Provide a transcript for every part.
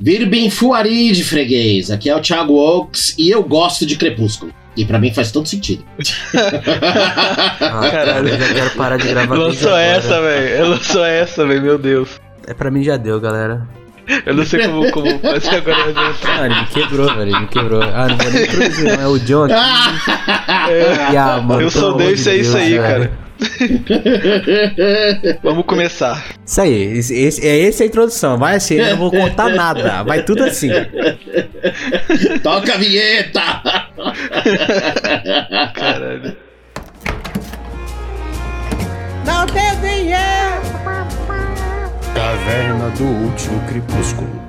Virbem Fuari de freguês. Aqui é o Thiago Oaks e eu gosto de Crepúsculo. E pra mim faz todo sentido. Ah, caralho, eu já quero parar de gravar Lançou agora. essa, velho. Lançou essa, velho. Meu Deus. É pra mim já deu, galera. Eu não sei como, como fazer agora. eu. Ah, ele me quebrou, velho. Ele me quebrou. Ah, não vou nem introduzir, não. É o John aqui. E, ah, mano, Eu sou Deus, de é isso aí, velho. cara. Vamos começar. Isso aí, esse, esse- é essa a introdução. Vai assim, eu não vou contar nada. Vai tudo assim. Toca a vinheta! Caralho. Caverna do Último Crepúsculo.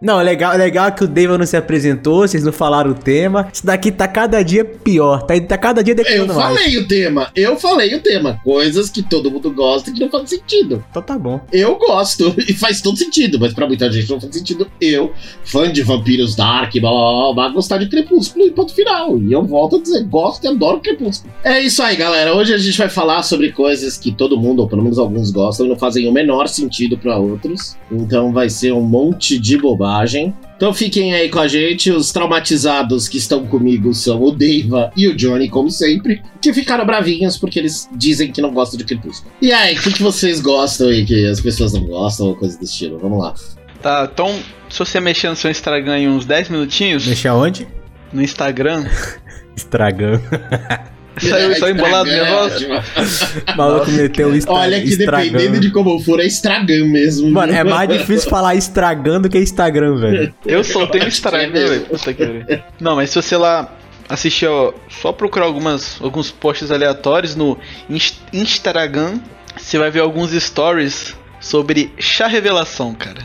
Não, é legal, é legal que o David não se apresentou, vocês não falaram o tema. Isso daqui tá cada dia pior, tá, tá cada dia Eu declinando mais. falei o tema, eu falei o tema. Coisas que todo mundo gosta e que não fazem sentido. Então tá bom. Eu gosto e faz todo sentido, mas pra muita gente não faz sentido. Eu, fã de vampiros dark, blá blá blá, blá gostar de Crepúsculo e ponto final. E eu volto a dizer, gosto e adoro Crepúsculo. É isso aí, galera. Hoje a gente vai falar sobre coisas que todo mundo, ou pelo menos alguns gostam, e não fazem o menor sentido pra outros. Então vai ser um monte de bobagem. Então fiquem aí com a gente. Os traumatizados que estão comigo são o Deiva e o Johnny, como sempre, que ficaram bravinhos porque eles dizem que não gostam de Crepúsculo. E aí, o que, que vocês gostam e que as pessoas não gostam, ou coisa desse estilo? Vamos lá. Tá, então, se você mexer no seu Instagram em uns 10 minutinhos, Deixa onde? no Instagram, Estragando. saiu, saiu embolado o negócio. O maluco meteu o estra... Olha que estragando. dependendo de como for, é estragão mesmo. Mano, é mais difícil falar estragando que Instagram, velho. Eu só tenho Instagram, velho. Puta que pariu. Não, mas se você lá assistir, ó, só procurar algumas, alguns posts aleatórios no Inst- Instagram, você vai ver alguns stories sobre chá revelação, cara.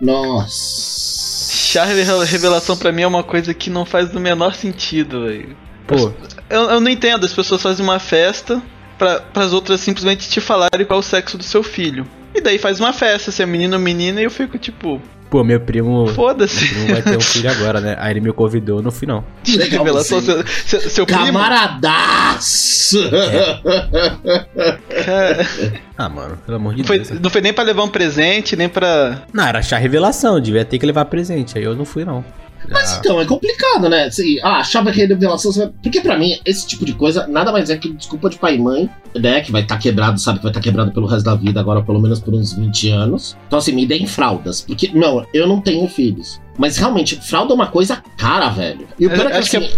Nossa. Chá revela- revelação pra mim é uma coisa que não faz o menor sentido, velho. Pô, Eu, eu não entendo, as pessoas fazem uma festa pra, pras outras simplesmente te falarem qual é o sexo do seu filho. E daí faz uma festa, se é menino ou menina, e eu fico tipo, pô, meu primo. Meu foda-se. primo vai ter um filho agora, né? Aí ele me convidou, eu não fui não. Legal, Revelação, você. seu, seu, seu primo. Camaradaço! Cara, Ah, mano, pelo amor de não, foi, Deus. né? não foi nem pra levar um presente, nem pra. Não, era chá revelação, devia ter que levar presente. Aí eu não fui, não. Mas Ah, então, é complicado, né? Assim, ah, achava que a revelação. você vai- Porque pra mim, esse tipo de coisa nada mais é que desculpa de pai e mãe, né? Que vai estar quebrado, sabe? Que vai estar quebrado pelo resto da vida, agora pelo menos por uns 20 anos. Então, assim, me deem fraldas. Porque, não, eu não tenho filhos. Mas realmente, fralda é uma coisa cara, velho. E o Eu pior é que, acho que assim,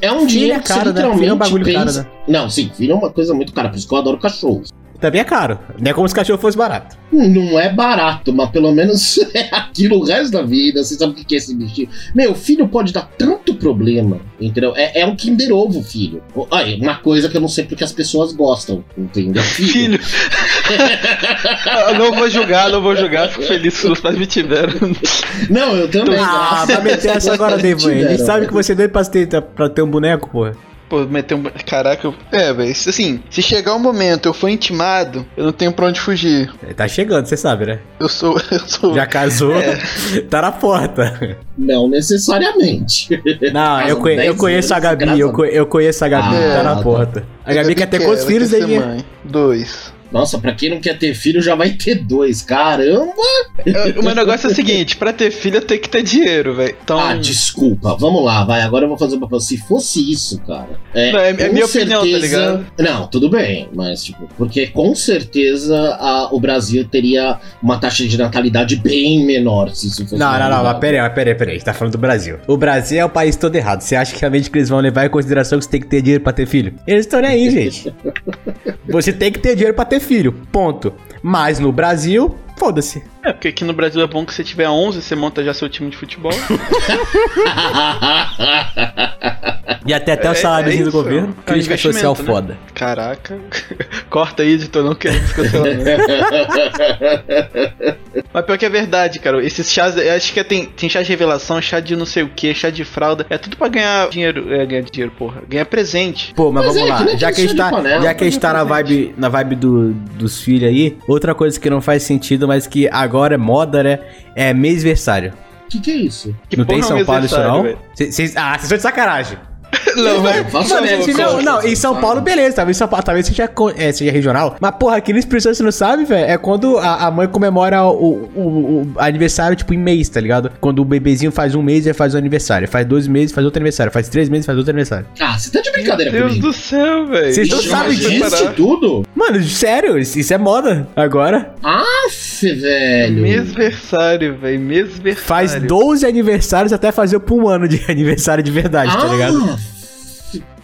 é um Filho dinheiro é que caro, você né? literalmente Filho é um bagulho pensa... caro, né? Não, sim, filho é uma coisa muito cara, por isso que eu adoro cachorros. Também é caro. Não é como se cachorro fosse barato. Não é barato, mas pelo menos é aquilo o resto da vida. Você sabe o que é esse bichinho? Meu, filho pode dar tanto problema, entendeu? É, é um Kinder Ovo, filho. Olha, uma coisa que eu não sei porque as pessoas gostam, entendeu? Filho. eu não vou julgar, não vou julgar, fico feliz que os pais me tiveram. Não, eu também. Ah, vai meter essa agora, gente tiveram. sabe que você é doido pra ter, pra ter um boneco, porra. Pô, meter um. Caraca, eu... é, velho. Assim, se chegar um momento eu for intimado, eu não tenho pra onde fugir. Ele Tá chegando, você sabe, né? Eu sou. Eu sou. Já casou, É. tá na porta. Não necessariamente. Não, eu, conhe- 10 eu conheço a Gabi, eu, co- eu conheço a Gabi, Ah, tá na tá. porta. A Gabi quer ter quantos filhos, mãe. Dois. Nossa, pra quem não quer ter filho, já vai ter dois. Caramba! É, O meu negócio é o seguinte: pra ter filho eu tenho que ter dinheiro, velho. Então. Ah, desculpa. Vamos lá, vai. Agora eu vou fazer um papel. Se fosse isso, cara. É, Não, é- é minha opinião, tá ligado? Não, tudo bem. Mas, tipo, porque com certeza a- o Brasil teria uma taxa de natalidade bem menor se isso fosse. Não, não, não, mas peraí, mas peraí, peraí, a gente tá falando do Brasil. O Brasil é o país todo errado. Você acha que realmente que eles vão levar em consideração que você tem que ter dinheiro pra ter filho? Eles estão nem aí, gente. Você tem que ter dinheiro pra ter filho, ponto. Mas no Brasil, foda-se. É, porque aqui no Brasil é bom que você tiver 11, você monta já seu time de futebol. E até até o É- saláriozinho é do governo. é Crítica social né? foda. Caraca. Corta aí, editor, não queremos cancelamento. Mas pior que é verdade, cara. Esses chás, eu acho que tem, tem chá de revelação, chá de não sei o que, chá de fralda. É tudo pra ganhar dinheiro. É, ganhar dinheiro, porra. Ganhar presente. Pô, mas, Mas vamos é, lá. que nem Já que a gente tá, panela, já que a gente tá na vibe, na vibe do, dos filhos aí, outra coisa que não faz sentido, mas que agora é moda, né? É mêsversário. O que, que é isso? Que não tem é São Paulo isso não? velho? Cês- cês- ah, vocês estão de sacanagem. Não, vai, não, não, Paulo. em São Paulo, beleza. Talvez São Paulo, talvez seja, é, seja regional. Mas, porra, aqui no Espírito Santo, você não sabe, velho? É quando a, a mãe comemora o, o- o aniversário, tipo, em mês, tá ligado? Quando o bebezinho faz um mês, ele faz o aniversário. Faz dois meses, faz outro aniversário. Faz três meses, faz outro aniversário. Ah, você tá de brincadeira Deus comigo. do céu, velho. Vocês não sabem disso? tudo? Mano, sério, isso isso é moda agora. Aff, velho. Mesversário, velho. Mesversário. Faz 12 aniversários até fazer por um ano de aniversário de verdade, tá ligado?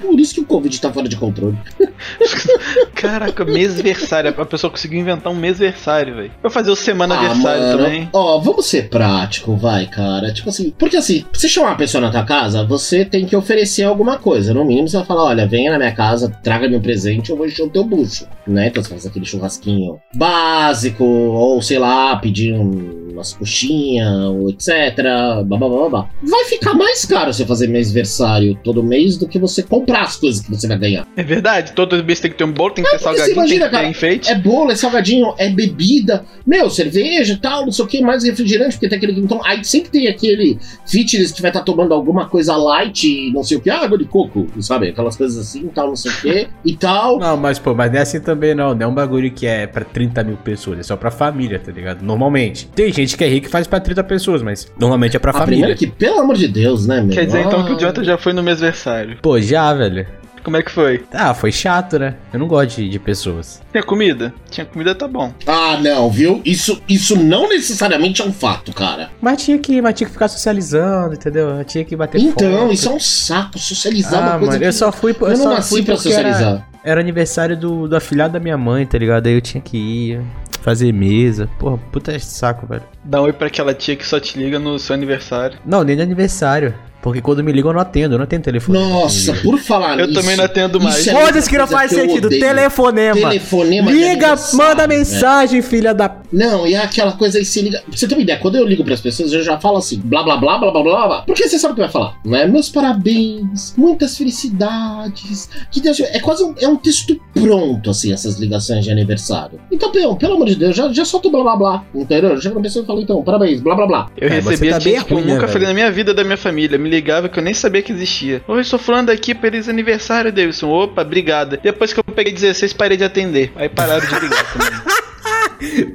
Por isso que o Covid tá fora de controle. Caraca, mesversário. A pessoa conseguiu inventar um mesversário, velho. Vai fazer o semana aniversário Ah, também. Ó, vamos ser prático, vai, cara. Tipo assim, porque assim, pra você chamar uma pessoa na tua casa, você tem que oferecer alguma coisa. No mínimo, você vai falar: olha, venha na minha casa, traga-me um presente, eu vou encher o teu bucho. Né? Então você faz aquele churrasquinho básico, ou sei lá, pedir um- umas coxinhas, etc. Blá, blá, blá, blá. Vai ficar mais caro você fazer mêsversário todo mês do que você comprar as coisas que você vai ganhar. É verdade, todo mês tem que ter um bolo, tem que ter porque você salgadinho, imagina, tem que ter cara, enfeite. É bolo, é salgadinho, é bebida, meu, cerveja e tal, não sei o que, mais refrigerante, porque tem aquele. Então, aí sempre tem aquele fitness que vai estar tomando alguma coisa light, não sei o que, água de coco, sabe? Aquelas coisas assim, tal, não sei o que, e tal. Não, mas pô, mas não é assim também não. Não é um bagulho que é pra 30 mil pessoas, é só pra família, tá ligado? Normalmente. Tem gente que é rica e faz pra 30 pessoas, mas normalmente é pra A família. que, pelo amor de Deus, né, meu? Quer dizer então Ah. que o Jonathan já foi no mesversário. Pô, já, velho. Como é que foi? Ah, foi chato, né? Eu não gosto de, de pessoas. Tinha comida? Tinha comida, tá bom. Ah, não, viu? Isso, isso não necessariamente é um fato, cara. Mas tinha que, mas tinha que ficar socializando, entendeu? Eu tinha que bater Então, foto. isso é um saco, socializar Ah, uma coisa mano, eu que- só fui, eu Eu não só nasci fui pra porque era, socializar. era aniversário do, do afilhado da minha mãe, tá ligado? Aí eu tinha que ir fazer mesa. Porra, puta saco, velho. Dá um oi pra aquela tia que só te liga no seu aniversário. Não, nem de aniversário. Porque quando me ligam eu não atendo, eu não atendo telefone. Nossa, por falar Eu nisso. também não atendo mais. é Foda-se que não faz eu sentido. odeio. Telefonema. Telefonema de Liga, manda velho. mensagem, filha da. Não, e é aquela coisa aí, se liga. Pra você ter uma ideia, quando eu ligo pras pessoas, eu já falo assim, blá blá blá blá blá blá blá. Porque você sabe o que vai falar, não é? Meus parabéns, muitas felicidades. Que Deus. É quase um, é um texto pronto, assim, essas ligações de aniversário. Então, pelo, pelo amor de Deus, já, já solta o blá blá blá. Entendeu? Eu na pessoa e falo, então, parabéns, blá blá blá. Eu É, você recebia tá tia bem que eu ruim, né, nunca velho? falei na minha vida da minha família. Me ligava que eu nem sabia que existia. Oi, sou falando aqui feliz aniversário, Davidson. Opa, obrigada. Depois que eu peguei 16, parei de atender. Aí pararam de ligar também.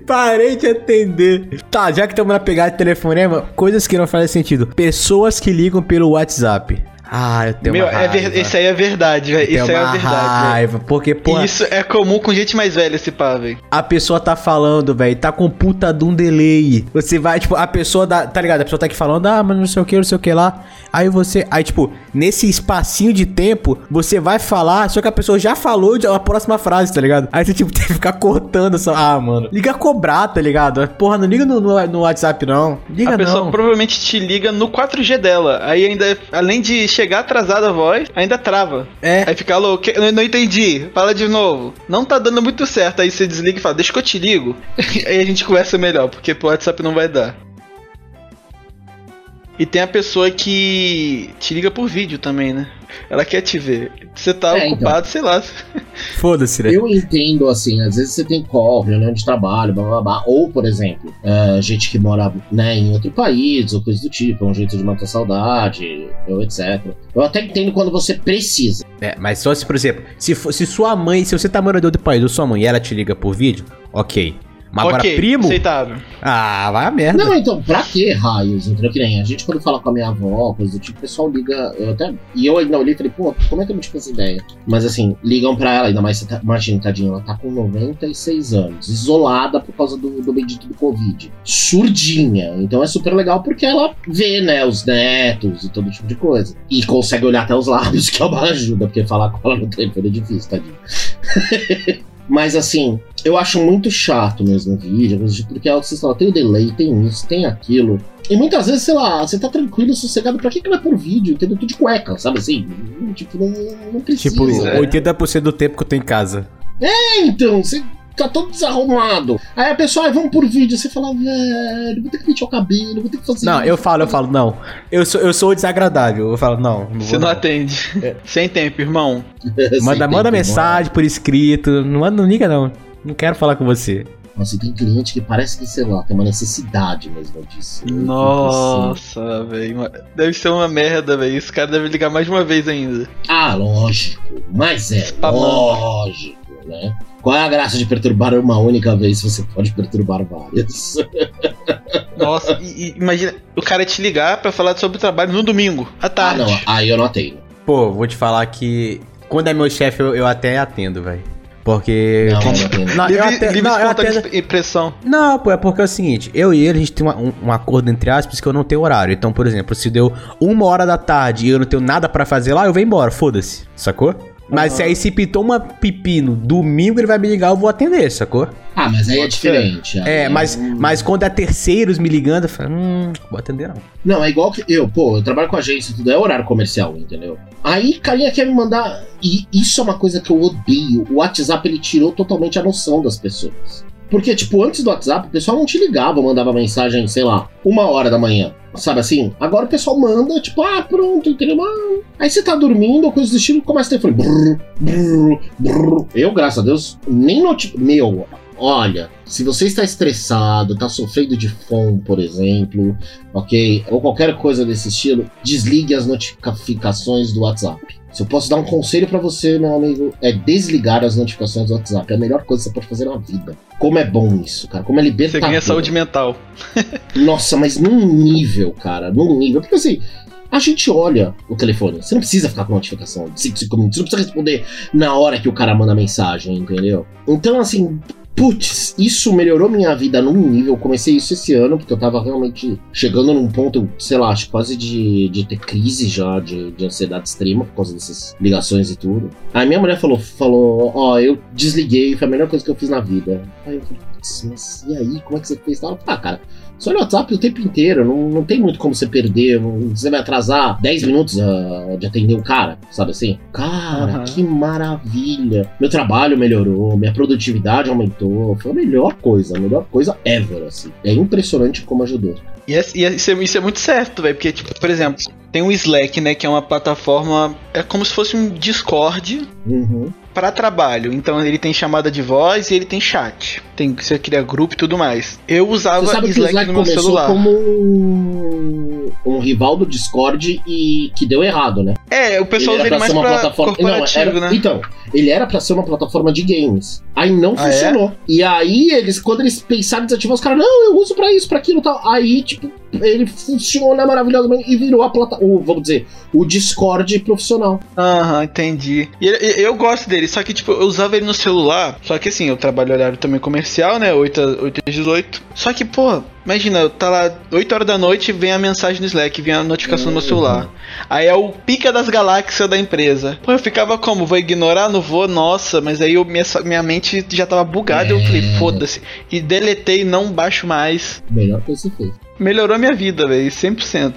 Parei de atender. Tá, já que estamos na pegada de telefonema, coisas que não fazem sentido. Pessoas que ligam pelo WhatsApp. Ah, eu tenho Meu, uma é raiva. ver... esse aí é verdade, velho. Isso aí é verdade. raiva, porque, pô, E isso é comum com gente mais velha, esse pá, velho. a pessoa tá falando, velho, tá com puta de um delay. Você vai, tipo, a pessoa dá, tá ligado? A pessoa tá aqui falando, ah, mas não sei o que, não sei o que lá. Aí você, aí, tipo, nesse espacinho de tempo, você vai falar, só que a pessoa já falou de- a próxima frase, tá ligado? Aí você, tipo, tem que ficar cortando essa. Ah, mano. Liga a cobrar, tá ligado? Porra, não liga no, no, no WhatsApp, não. Liga a pessoa não. provavelmente te liga no 4G dela. Aí ainda, além de chegar atrasada a voz, ainda trava. É. Aí fica louco, eu não entendi, fala de novo. Não tá dando muito certo. Aí você desliga e fala, deixa que eu te ligo. aí a gente conversa melhor, porque pro WhatsApp não vai dar. E tem a pessoa que te liga por vídeo também, né? Ela quer te ver. Você tá É, então. ocupado, sei lá. Foda-se, né? Eu entendo, assim, às vezes você tem call, reunião de trabalho, blá blá blá. Ou, por exemplo, é, gente que mora né, em outro país, ou coisa do tipo, é um jeito de matar saudade, ou etc. Eu até entendo quando você precisa. É, mas só se, por exemplo, se, for- se sua mãe, se você tá morando em outro país, ou sua mãe, e ela te liga por vídeo, ok. Mas agora, ok, primo? aceitável. Ah, vai a merda. Não, então, pra que raios? Entendeu? Que nem a gente, quando fala com a minha avó, coisa do tipo, o pessoal liga. Eu até, e eu ainda olhei e falei, pô, como é que eu não tive essa ideia? Mas assim, ligam pra ela, ainda mais, tá, imagina, tadinha, ela tá com 96 anos, isolada por causa do, do bendito do Covid. Surdinha. Então é super legal porque ela vê, né, os netos e todo tipo de coisa. E consegue olhar até os lábios, que é uma ajuda, porque falar com ela no telefone é difícil, tadinha. Mas assim, eu acho muito chato mesmo o vídeo, tipo, porque é o que vocês falam, tem o delay, tem isso, tem aquilo. E muitas vezes, sei lá, você tá tranquilo, sossegado, pra que que vai por vídeo? Entendeu? Tudo de cueca, sabe assim? Tipo, não, não precisa. Tipo, é. 80% do tempo que eu tô em casa. É, então, você tá todo desarrumado. Aí a pessoa, ah, vamos por vídeo. Você fala, velho, vou ter que pentear o cabelo, vou ter que fazer Não, isso, eu falo, eu falo, não. Eu sou, eu sou o desagradável. Eu falo, não. não Você vou, não não. atende. Sem tempo, irmão. Manda, Sem manda tempo, mensagem por escrito. Não, manda- não liga, não. Não quero falar com você. Nossa, e tem cliente que parece que, sei lá, tem uma necessidade mesmo disso. Nossa, velho. Deve ser uma merda, velho. Esse cara deve ligar mais de uma vez ainda. Ah, lógico. Mas é Spamando. lógico, né? Qual é a graça de perturbar uma única vez se você pode perturbar várias? Nossa, e, e imagina o cara te ligar pra falar sobre o trabalho no domingo, à Ah, tarde. não. Aí eu não atendo. Pô, vou te falar que quando é meu chefe, eu, eu até atendo, velho. Porque. Não, eu até- livre não, eu impressão. Não, pô, é porque é o seguinte, eu e ele, a gente tem uma- um, um acordo entre aspas que eu não tenho horário. Então, por exemplo, se deu uma hora da tarde e eu não tenho nada pra fazer lá, eu venho embora, foda-se, sacou? Mas se aí se pitou uma pipi no domingo, ele vai me ligar, eu vou atender, sacou? Ah, mas aí é Pode ser. diferente. Aí É, mas, hum, mas quando é terceiros me ligando, eu falo, hum, vou atender não. Não, é igual que eu, pô, eu trabalho com agência e tudo, é horário comercial, entendeu? Aí, carinha quer me mandar. E isso é uma coisa que eu odeio. O WhatsApp ele tirou totalmente a noção das pessoas. Porque, tipo, antes do WhatsApp, o pessoal não te ligava, mandava mensagem, sei lá, uma hora da manhã. Sabe assim? Agora o pessoal manda, tipo, ah, pronto, entendeu? Ah. Aí você tá dormindo ou coisa do estilo, começa o telefone. Brrr, brrr, brrr. Eu, graças a Deus, nem noti... Meu, olha, se você está estressado, tá sofrendo de fome, por exemplo, ok? Ou qualquer coisa desse estilo, desligue as notificações do WhatsApp. Se eu posso dar um conselho pra você, meu amigo, é desligar as notificações do WhatsApp. É a melhor coisa que você pode fazer na vida. Como é bom isso, cara. Como é Você libertador. ganha saúde mental. Nossa, mas num nível, cara. Num nível. Porque assim, a gente olha o telefone. Você não precisa ficar com notificação de 5, 5 minutos. Você não precisa responder na hora que o cara manda mensagem, entendeu? Então, assim. Putz, isso melhorou minha vida num nível. Eu comecei isso esse ano, porque eu tava realmente chegando num ponto, sei lá, acho quase de, de ter crise já, de, de ansiedade extrema por causa dessas ligações e tudo. Aí minha mulher falou, falou, ó, eu desliguei, foi a melhor coisa que eu fiz na vida. Aí eu falei, putz, mas e aí, como é que você fez? Ela falou, ah, cara, só no WhatsApp o tempo inteiro, não, não tem muito como você perder. não- Você vai atrasar 10 minutos ah, de atender um cara, sabe assim? Cara, Aham. que maravilha. Meu trabalho melhorou, minha produtividade aumentou. Foi a melhor coisa, a melhor coisa ever, assim. É impressionante como ajudou. E, é- e é- isso, é, isso é muito certo, velho. Porque, tipo, por exemplo, tem o Slack, né? Que é uma plataforma. É como se fosse um Discord Uhum. Para trabalho. Então ele tem chamada de voz e ele tem chat. Tem você cria grupo e tudo mais. Eu usava Você sabe que o Slack, Slack no meu começou celular. como um, um rival do Discord e que deu errado, né? É, o pessoal usa era ele mais ser uma pra plataforma. corporativo, não, era- né? Então, ele era pra ser uma plataforma de games. Aí não Ah, é? funcionou. E aí, eles, quando eles pensaram em desativar, os caras, não, eu uso pra isso, pra aquilo e tal. Aí, tipo, ele funciona maravilhosamente e virou a plataforma, vamos dizer, o Discord profissional. Aham, entendi. E ele- e- eu gosto dele, só que tipo, eu usava ele no celular. Só que assim, eu trabalho horário também comercial, né? 8 a 8 às 18. Só que, pô, imagina, tá lá 8 horas da noite vem a mensagem no Slack, vem a notificação no meu Uhum. celular. Aí é o pica das galáxias da empresa. Pô, eu ficava como? Vou ignorar? Não vou? Nossa, mas aí eu, minha, minha mente já tava bugada. Eu falei, É. foda-se. E deletei, não baixo mais. Melhor que você fez. Melhorou a minha vida, velho, 100%.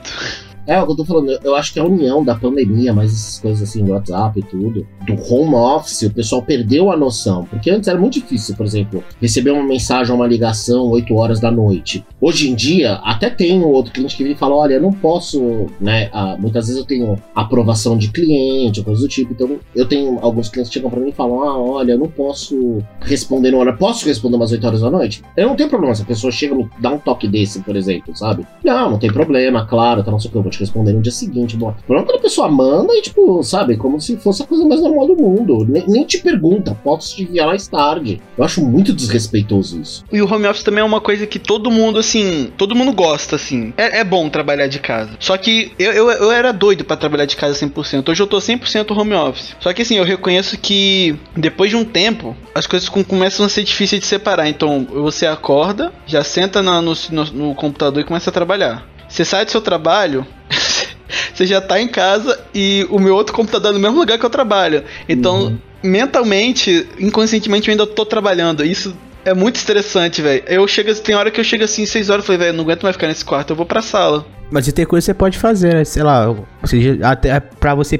É, o que eu tô falando, eu acho que a união da pandemia, mais essas coisas assim, WhatsApp e tudo, do home office, o pessoal perdeu a noção. Porque antes era muito difícil, por exemplo, receber uma mensagem, uma ligação 8 horas da noite. Hoje em dia, até tem um outro cliente que vem e fala: olha, eu não posso, né? ah, muitas vezes eu tenho aprovação de cliente, ou coisa do tipo. Então, eu tenho alguns clientes que chegam pra mim e falam: ah, olha, eu não posso responder na hora. Posso responder umas 8 horas da noite? Eu não tenho problema se a pessoa chega e dá um toque desse, por exemplo, sabe? Não, não tem problema, claro, tá não sei o que, te responder no dia seguinte. Bom, o problema é a pessoa manda e, tipo, sabe, como se fosse a coisa mais normal do mundo. Nem, nem te pergunta, posso te enviar mais tarde. Eu acho muito desrespeitoso isso. E o home office também é uma coisa que todo mundo, assim, todo mundo gosta, assim. É, é bom trabalhar de casa. Só que eu, eu, eu era doido pra trabalhar de casa 100%. Hoje eu tô 100% home office. Só que, assim, eu reconheço que depois de um tempo, as coisas com- começam a ser difíceis de separar. Então, você acorda, já senta na- no, no, no computador e começa a trabalhar. Você sai do seu trabalho. Você já tá em casa e o meu outro computador é no mesmo lugar que eu trabalho. Então, Uhum. mentalmente, inconscientemente eu ainda tô trabalhando. Isso é muito estressante, velho. Eu chego, tem hora que eu chego assim, 6 horas, eu falei, velho, não aguento mais ficar nesse quarto, eu vou pra sala. Mas e tem coisa que você pode fazer, né? Sei lá, ou seja, até pra você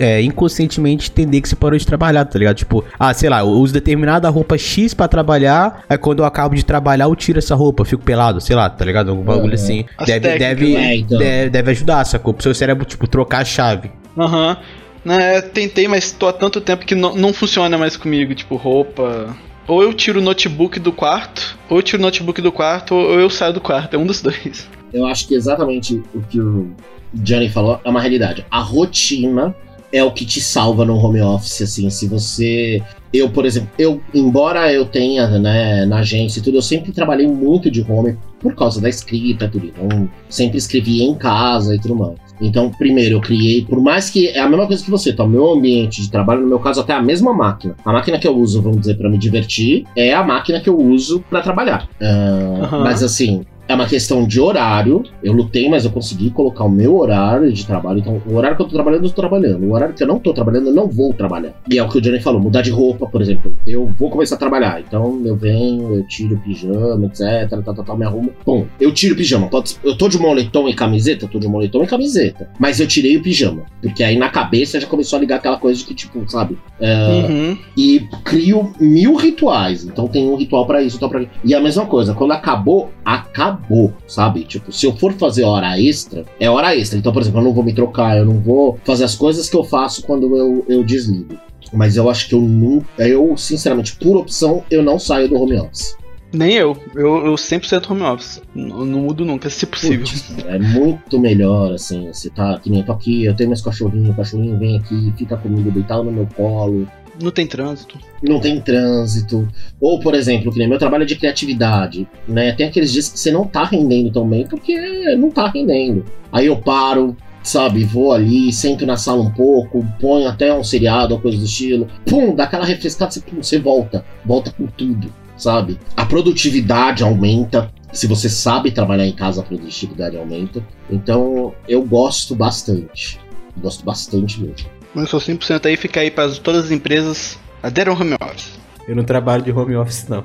é, inconscientemente entender que você parou de trabalhar, tá ligado? Tipo, ah, sei lá, eu uso determinada roupa X pra trabalhar, aí quando eu acabo de trabalhar, eu tiro essa roupa, eu fico pelado, sei lá, tá ligado? Algum bagulho É. assim. As Deve, técnicas, deve, né? Então. deve, deve ajudar, sacou? Pro seu cérebro, tipo, trocar a chave. Aham. Né, tentei, mas tô há tanto tempo que não, não funciona mais comigo, tipo, roupa. Ou eu tiro o notebook do quarto, ou eu tiro o notebook do quarto, ou eu saio do quarto. É um dos dois. Eu acho que exatamente o que o Johnny falou é uma realidade. A rotina é o que te salva no home office, assim, se você eu, por exemplo, eu, embora eu tenha, né, na agência e tudo, eu sempre trabalhei muito de home por causa da escrita, tudo. Então, sempre escrevia em casa e tudo mais. Então, primeiro, eu criei, por mais que é a mesma coisa que você, tá? O meu ambiente de trabalho, no meu caso, até a mesma máquina. A máquina que eu uso, vamos dizer, para me divertir, é a máquina que eu uso para trabalhar. Uh, uhum. Mas assim, é uma questão de horário. Eu lutei, mas eu consegui colocar o meu horário de trabalho. Então, o horário que eu tô trabalhando, eu tô trabalhando. O horário que eu não tô trabalhando, eu não vou trabalhar. E é o que o Johnny falou: mudar de roupa, por exemplo. Eu vou começar a trabalhar. Então, eu venho, eu tiro o pijama, etc. Tal, tal, tal, me arrumo. Bom, eu tiro o pijama. Eu tô de moletom e camiseta? Tô de moletom e camiseta. Mas eu tirei o pijama. Porque aí na cabeça já começou a ligar aquela coisa de que, tipo, sabe? É, uhum. E crio mil rituais. Então, tem um ritual para isso, então pra... E a mesma coisa, quando acabou, acabou acabou, sabe? Tipo, se eu for fazer hora extra, é hora extra. Então, por exemplo, eu não vou me trocar, eu não vou fazer as coisas que eu faço quando eu, eu desligo. Mas eu acho que eu nunca. Eu, sinceramente, por opção, eu não saio do home office. Nem eu. Eu, eu 100% home office. Não, não mudo nunca, se possível. Putz, é muito melhor, assim. Você tá, que nem eu tô aqui, eu tenho meus cachorrinhos, o cachorrinho vem aqui, fica comigo deitado no meu colo. Não tem trânsito. Não tem trânsito. Ou, por exemplo, que nem meu trabalho é de criatividade, né? Tem aqueles dias que você não tá rendendo tão bem porque não tá rendendo. Aí eu paro, sabe, vou ali, sento na sala um pouco, ponho até um seriado ou coisa do estilo. Pum, dá aquela refrescada, você, pum, você volta. Volta com tudo, sabe? A produtividade aumenta. Se você sabe trabalhar em casa, a produtividade aumenta. Então, eu gosto bastante. Gosto bastante mesmo. Mas sou 100% aí, fica aí para todas as empresas aderam home office. Eu não trabalho de home office, não.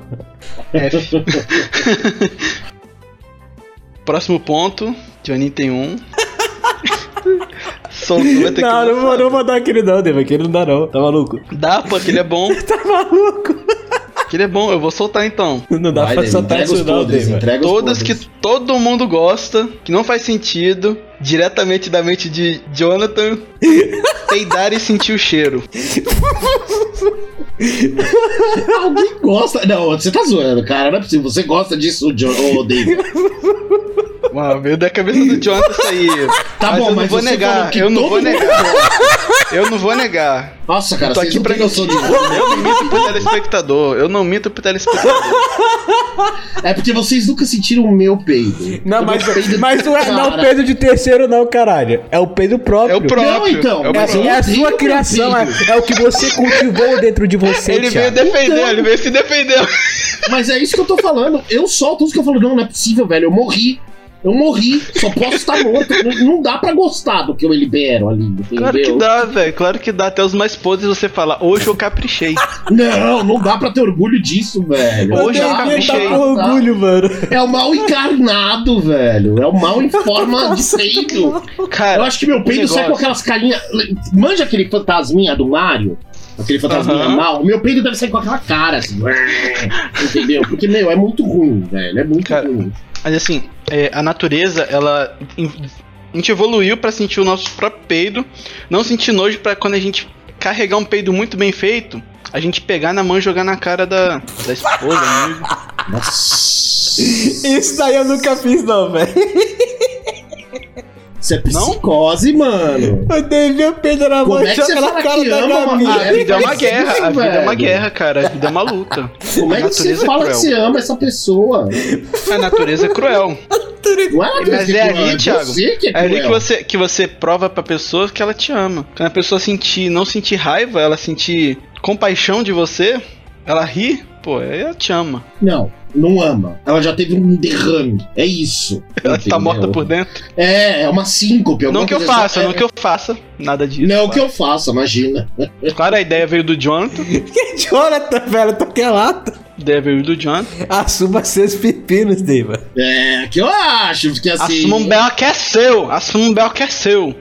F. Próximo ponto, Johnny tem um. Solto, vai ter não, que não, vou, não vou dar aquele não, Deva, aquele não dá não, tá maluco? Dá, pô, aquele é bom. tá maluco? Aquele é bom, eu vou soltar então. Não dá Vai, pra soltar isso não, Deva. Todas que todo mundo gosta, que não faz sentido, diretamente da mente de Jonathan, peidar e sentir o cheiro. Alguém gosta. Não, você tá zoando, cara. Não é possível. Você gosta disso, John, oh, David. Mano, veio da cabeça do Jonathan isso aí. Tá mas bom, eu mas não vou negar. Eu não vou negar. eu não vou negar. Nossa, cara, eu tô aqui pra noção de Eu não minto pro telespectador. Eu não minto pro telespectador. É porque vocês nunca sentiram o meu peido. Não, mas, mas não é, não é o peido de terceiro, não, caralho. É o peido próprio. É o próprio. Não, então. É, é, é a sua criação. É, é, o que você cultivou dentro de você. Ele veio defender, então, ele veio se defender. Mas é isso que eu tô falando. Eu solto isso que eu falo, não, não é possível, velho. Eu morri. Eu morri, só posso estar morto. Não dá pra gostar do que eu libero ali, entendeu? Claro que dá, velho. Claro que dá. Até os mais podres você fala, hoje eu caprichei. Não, não dá pra ter orgulho disso, velho. Hoje eu, eu caprichei. Tá com orgulho, mano. É o mal encarnado, velho. É o mal em forma de peito. Cara, eu acho que meu peito sai com aquelas carinhas. Manja aquele fantasminha do Mario? aquele fantasminha uhum. mal, o meu peito deve sair com aquela cara, assim, entendeu? Porque, meu, é muito ruim, velho, é muito cara, ruim. Mas assim, é, a natureza, ela. A gente evoluiu para sentir o nosso próprio peido, não sentir nojo para quando a gente carregar um peido muito bem feito, a gente pegar na mão e jogar na cara da, da esposa, amigo. Nossa. Isso daí eu nunca fiz, não, velho. Isso é psicose, não? mano. Eu dei meu peito na mão joga na cara da Gabi. A vida é uma guerra, a vida é uma guerra, cara. A vida é uma luta. Como é que você fala que você ama essa pessoa? A natureza é cruel. Não é Mas é, é ali, Thiago. É, é ali que você, que você prova pra pessoa que ela te ama. Quando a pessoa sentir, não sentir raiva, ela sentir compaixão de você, ela ri, pô, ela te ama. Não, não ama. Ela já teve um derrame. É isso. Ela tá morta por dentro? É, é uma síncope. Não que eu faça, não é... que eu faça. Nada disso. Não claro. que eu faça, imagina. Claro, a ideia veio do Jonathan. que Jonathan, velho? Tô que lata. Ideia veio do Jonathan. Assuma seus pepinos, Deva. É, que eu acho, porque assim. Assuma um belo que é seu. Assuma um belo que é seu.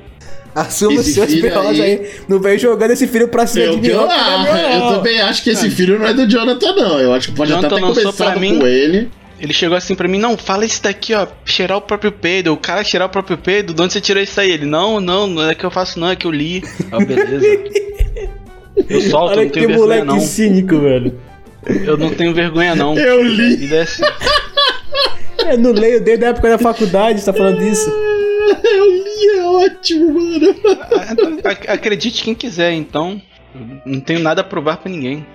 Assuma os seus aí, aí. Não vem jogando esse filho pra cima eu, de mim. Eu, é eu também acho que esse ah. filho não é do Jonathan, não. Eu acho que pode Jonathan até ter começado mim, com ele. Ele chegou assim pra mim, não, fala isso daqui, ó, cheirar o próprio peido. O cara cheirar o próprio peido, de onde você tirou isso aí? Ele, não, não, não é que eu faço, não, é que eu li. Ah, beleza. Eu solto, Olha não tenho que moleque cínico, velho. Eu não tenho vergonha, não. Eu li. É assim. Eu não leio desde a época da faculdade, você tá falando disso. É ótimo, mano. Ac- Acredite quem quiser, então. Não tenho nada a provar pra ninguém.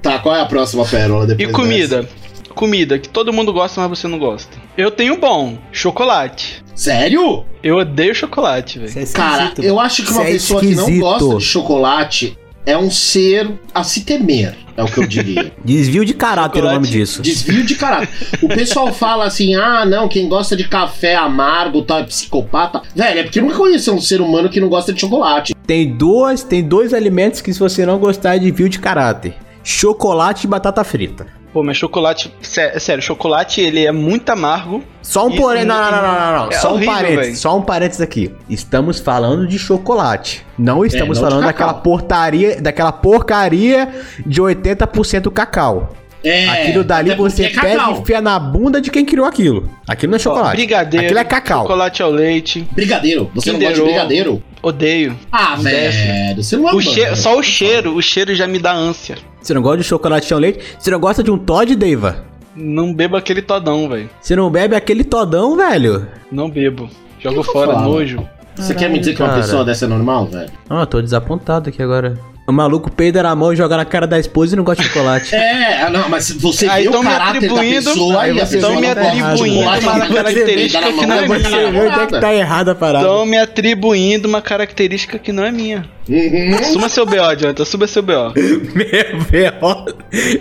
Tá, qual é a próxima pérola E depois comida? Comida que todo mundo gosta, mas você não gosta. Eu tenho bom, chocolate. dessa? Sério? Eu odeio chocolate, velho. É Cara, eu acho que uma é pessoa que não gosta de chocolate é um ser a se temer, é o que eu diria. Desvio de caráter é o nome disso. Desvio de caráter. O pessoal fala assim: ah, não, quem gosta de café amargo tal é psicopata. Velho, é porque eu nunca conheci um ser humano que não gosta de chocolate. Tem duas, tem dois alimentos que se você não gostar é desvio de caráter. Chocolate e batata frita. Pô, mas chocolate. sé- Sério, chocolate ele é muito amargo. Só um porém. Não, não- não, não, não, não. é Só um horrível, parênteses. velho. Só um parênteses aqui. Estamos falando de chocolate. Não estamos não de falando daquela portaria, daquela porcaria de 80% cacau. É. aquilo dali você é pega e enfia na bunda de quem criou aquilo. Aquilo não é chocolate. brigadeiro. Aquilo é cacau. Chocolate ao leite. Brigadeiro. Você não Kinder gosta de brigadeiro? Odeio. Ah, Não velho. Você não é O humano. che- só o cheiro, o cheiro já me dá ânsia. Você não gosta de chocolate ao leite? Você não gosta de um Todd, Deiva? Não bebo aquele todão, velho. Você não bebe aquele todão, velho? Não bebo. Jogo fora, nojo. Você quer me dizer que uma Cara. pessoa dessa é normal, velho? Ah, tô desapontado aqui agora. O maluco peida na mão e joga na cara da esposa e não gosta de chocolate. É, ah, não, mas você Aí vê o caráter da atribuindo- pessoa aí e a você pessoa me atribuindo uma característica que não é minha. Onde é que tá errada a parada. Estão me atribuindo uma característica que não é minha. Uhum. Assuma seu BO, Jonathan. Suba seu BO. Meu Deus,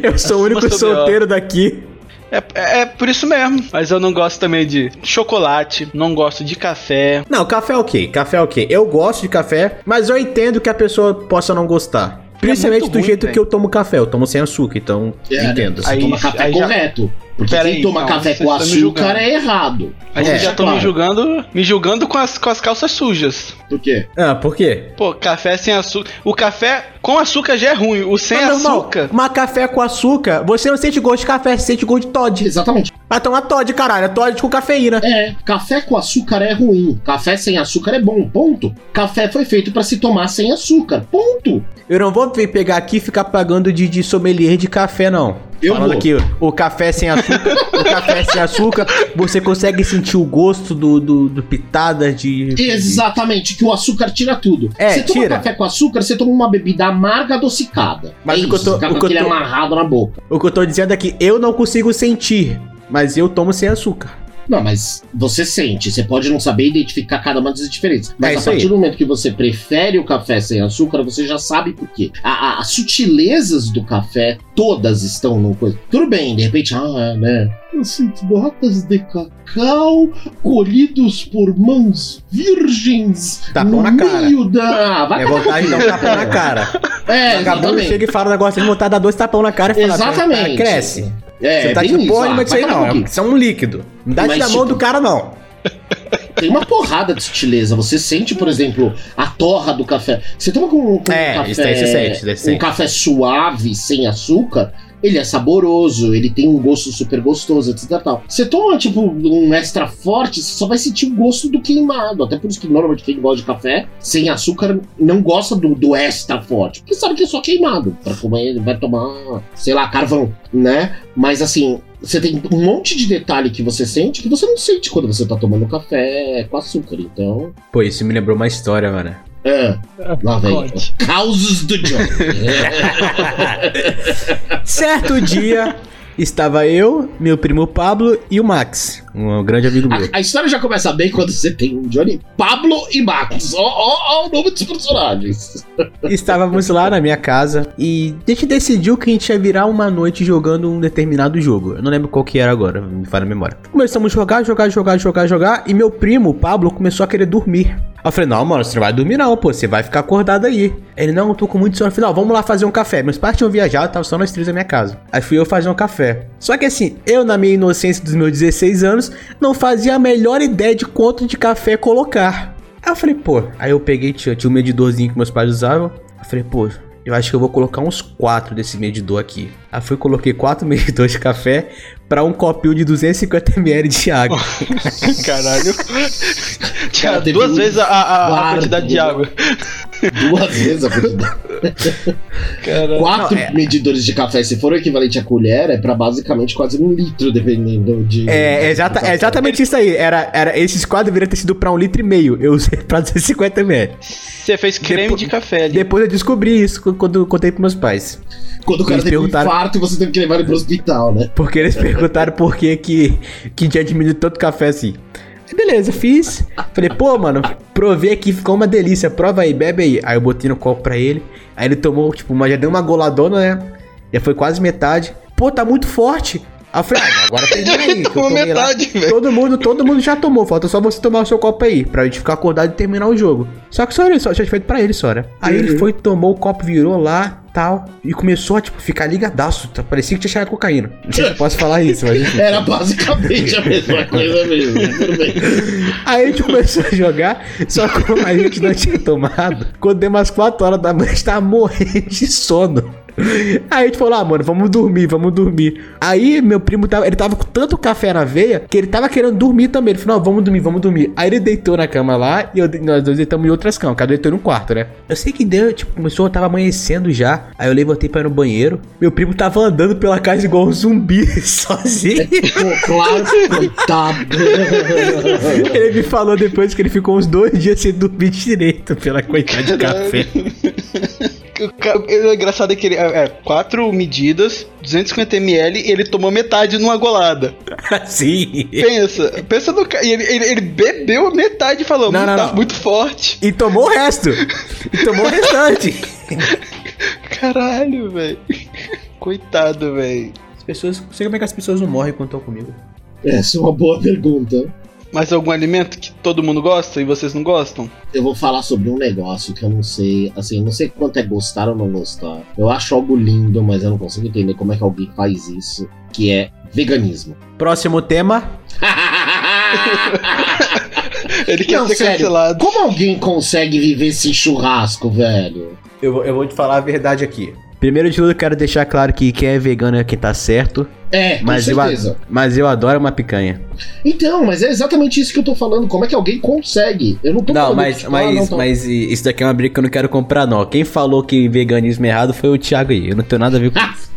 eu sou o único solteiro daqui. É, é, é por isso mesmo. Mas eu não gosto também de chocolate, não gosto de café. Não, café é ok, café é ok. Eu gosto de café, mas eu entendo que a pessoa possa não gostar. Principalmente muito do ruim, jeito velho. que eu tomo café. Eu tomo sem açúcar, então É, entendo. Você Aí- toma café aí já- correto. Porque Pera quem aí, toma não, café com açúcar é errado. Aí É, vocês já estão claro. me julgando, me julgando com as, com as calças sujas. Por quê? Ah, por quê? Pô, café sem açúcar. O café com açúcar já é ruim. O sem Mas, açúcar. Mas café com açúcar, você não sente gosto de café, você sente gosto de Todd. Exatamente. Vai tomar Todd, caralho. É Todd com cafeína. É, café com açúcar é ruim. Café sem açúcar é bom, ponto. Café foi feito pra se tomar sem açúcar, ponto. Eu não vou pegar aqui e ficar pagando de, de sommelier de café, não. Eu Falando vou. aqui, o café sem açúcar, o café sem açúcar, você consegue sentir o gosto do, do, do pitada de... Exatamente, que o açúcar tira tudo. É, você toma tira. café com açúcar, você toma uma bebida amarga adocicada. Mas é o que eu tô- o que eu tô- amarrado na boca. O que eu tô dizendo é que eu não consigo sentir, mas eu tomo sem açúcar. Não, mas você sente, você pode não saber identificar cada uma das diferenças. Mas É a isso aí. partir do momento que você prefere o café sem açúcar, você já sabe por quê. A- a- as sutilezas do café, todas estão no coisa. Tudo bem, de repente, ah, né? Eu sinto notas de cacau colhidos por mãos virgens Tapão no na cara. meio da. Ah, vai É vontade de dar um tapão na cara. É, exatamente. chega e fala um negócio de vontade de dar dois tapão na cara e fala, Exatamente. "Cara, cresce. É, Você tá tipo, isso, porra, ah, mas isso aí não, é- isso é um líquido. Não dá Mas, na mão tipo, do cara, não. Tem uma porrada de sutileza. Você sente, por exemplo, a torra do café. Você toma com, com É, um café. isso aí você sente, isso aí você um sente. café suave, sem açúcar. Ele é saboroso, ele tem um gosto super gostoso, etc. Tal. Você toma, tipo, um extra forte, você só vai sentir o gosto do queimado. Até por isso que normalmente quem gosta de café sem açúcar não gosta do, do extra forte. Porque sabe que é só queimado. Pra comer, ele vai tomar, sei lá, carvão, né? Mas assim, você tem um monte de detalhe que você sente que você não sente quando você tá tomando café com açúcar. Então. Pô, isso me lembrou uma história, mano. É. Lá vem. Causos do John. Certo dia, estava eu, meu primo Pablo e o Max, um grande amigo meu. A, a história já começa bem quando você tem um Johnny, Pablo e Max. Ó, ó, ó o nome dos personagens. Estávamos lá na minha casa e a gente decidiu que a gente ia virar uma noite jogando um determinado jogo. Eu não lembro qual que era agora, me fala a memória. Começamos a jogar, jogar, jogar, jogar, jogar e meu primo, o Pablo, começou a querer dormir. Eu falei, não, mano, você não vai dormir não, pô, você vai ficar acordado aí. Ele, não, eu tô com muito sono. Eu falei, não, vamos lá fazer um café. Meus pais tinham viajado, tava só nós três na minha casa. Aí fui eu fazer um café. Só que assim, eu na minha inocência dos meus 16 anos, não fazia a melhor ideia de quanto de café colocar. Aí eu falei, pô, aí eu peguei, tinha, tinha um medidorzinho que meus pais usavam. Eu falei, pô, eu acho que eu vou colocar uns quatro desse medidor aqui. Aí fui coloquei quatro medidores de café pra um copinho de 250ml de água. Caralho. Tinha duas vezes a, a- a quantidade de água. Duas vezes a quantidade. Quatro Não, é- medidores de café, se for o equivalente à colher, é pra basicamente quase um litro, dependendo de. É, é exata, é exatamente isso aí. Era, era, esses quadros deveriam ter sido pra um litro e meio. Eu usei pra 250 ml. Você fez creme Depo- de café ali. Depois eu descobri isso quando- contei pros meus pais. Quando o cara Eles teve um perguntaram- infarto e você teve que levar ele pro hospital, né? Porque eles perguntaram por que que, que tinha diminuído tanto café assim. Beleza, fiz. Falei, pô, mano, provei aqui, ficou uma delícia. Prova aí, bebe aí. Aí eu botei no copo pra ele. Aí ele tomou, tipo, uma, já deu uma goladona, né? Já foi quase metade. Pô, tá muito forte. Aí eu falei, ah, agora termina aí. Tomou metade, velho. Todo mundo, todo mundo já tomou. Falta só você tomar o seu copo aí. Pra gente ficar acordado e terminar o jogo. Só que só ele, só tinha feito pra ele, só, né? Aí ele foi, tomou o copo, virou lá, tal. E começou a, tipo, ficar ligadaço. tá? Parecia que tinha cheirado cocaína. Não sei se eu posso falar isso, mas enfim. Era basicamente a mesma coisa mesmo. Bem. Aí a gente começou a jogar, só que como a gente não tinha tomado, quando deu umas 4 horas da manhã, a gente tava morrendo de sono. Aí a gente falou, ah, mano, vamos dormir, vamos dormir. Aí meu primo tava, ele tava com tanto café na veia que ele tava querendo dormir também. Ele falou, não, vamos dormir, vamos dormir. Aí ele deitou na cama lá e eu- nós dois deitamos em outras camas, cada um deitou em um quarto, né? Eu sei que deu, tipo, começou, tava amanhecendo já. Aí eu levantei pra ir no banheiro. Meu primo tava andando pela casa igual um zumbi, sozinho. Pô, claro, coitado. Ele me falou depois que ele ficou uns dois dias sem dormir direito pela quantidade de café. O O engraçado é que ele. É, é, quatro medidas, 250 ml, e ele tomou metade numa golada. Assim. Pensa, pensa no cara. Ele, ele, ele bebeu a metade e falou, Não, "Hum, não, tá não. muito forte. E tomou o resto. E tomou o restante. Caralho, velho. Coitado, velho. As pessoas. Não sei como é que as pessoas não morrem quando estão comigo. Essa é uma boa pergunta. Mas algum alimento que todo mundo gosta e vocês não gostam? Eu vou falar sobre um negócio que eu não sei, assim, não sei quanto é gostar ou não gostar. Eu acho algo lindo, mas eu não consigo entender como é que alguém faz isso, que é veganismo. Próximo tema. Ele quer Não, ser sério, cancelado. como alguém consegue viver sem churrasco, velho? Eu, vou- eu vou te falar a verdade aqui. Primeiro de tudo, eu quero deixar claro que quem é vegano é quem tá certo. É, com Mas eu, certeza. a- mas eu adoro uma picanha. Então, mas é exatamente isso que eu tô falando. Como é que alguém consegue? Eu não tô Não, falando mas, tipo, ah, mas, não, tá- mas isso daqui é uma briga que eu não quero comprar, não. Quem falou que veganismo é errado foi o Thiago aí. Eu não tenho nada a ver com isso.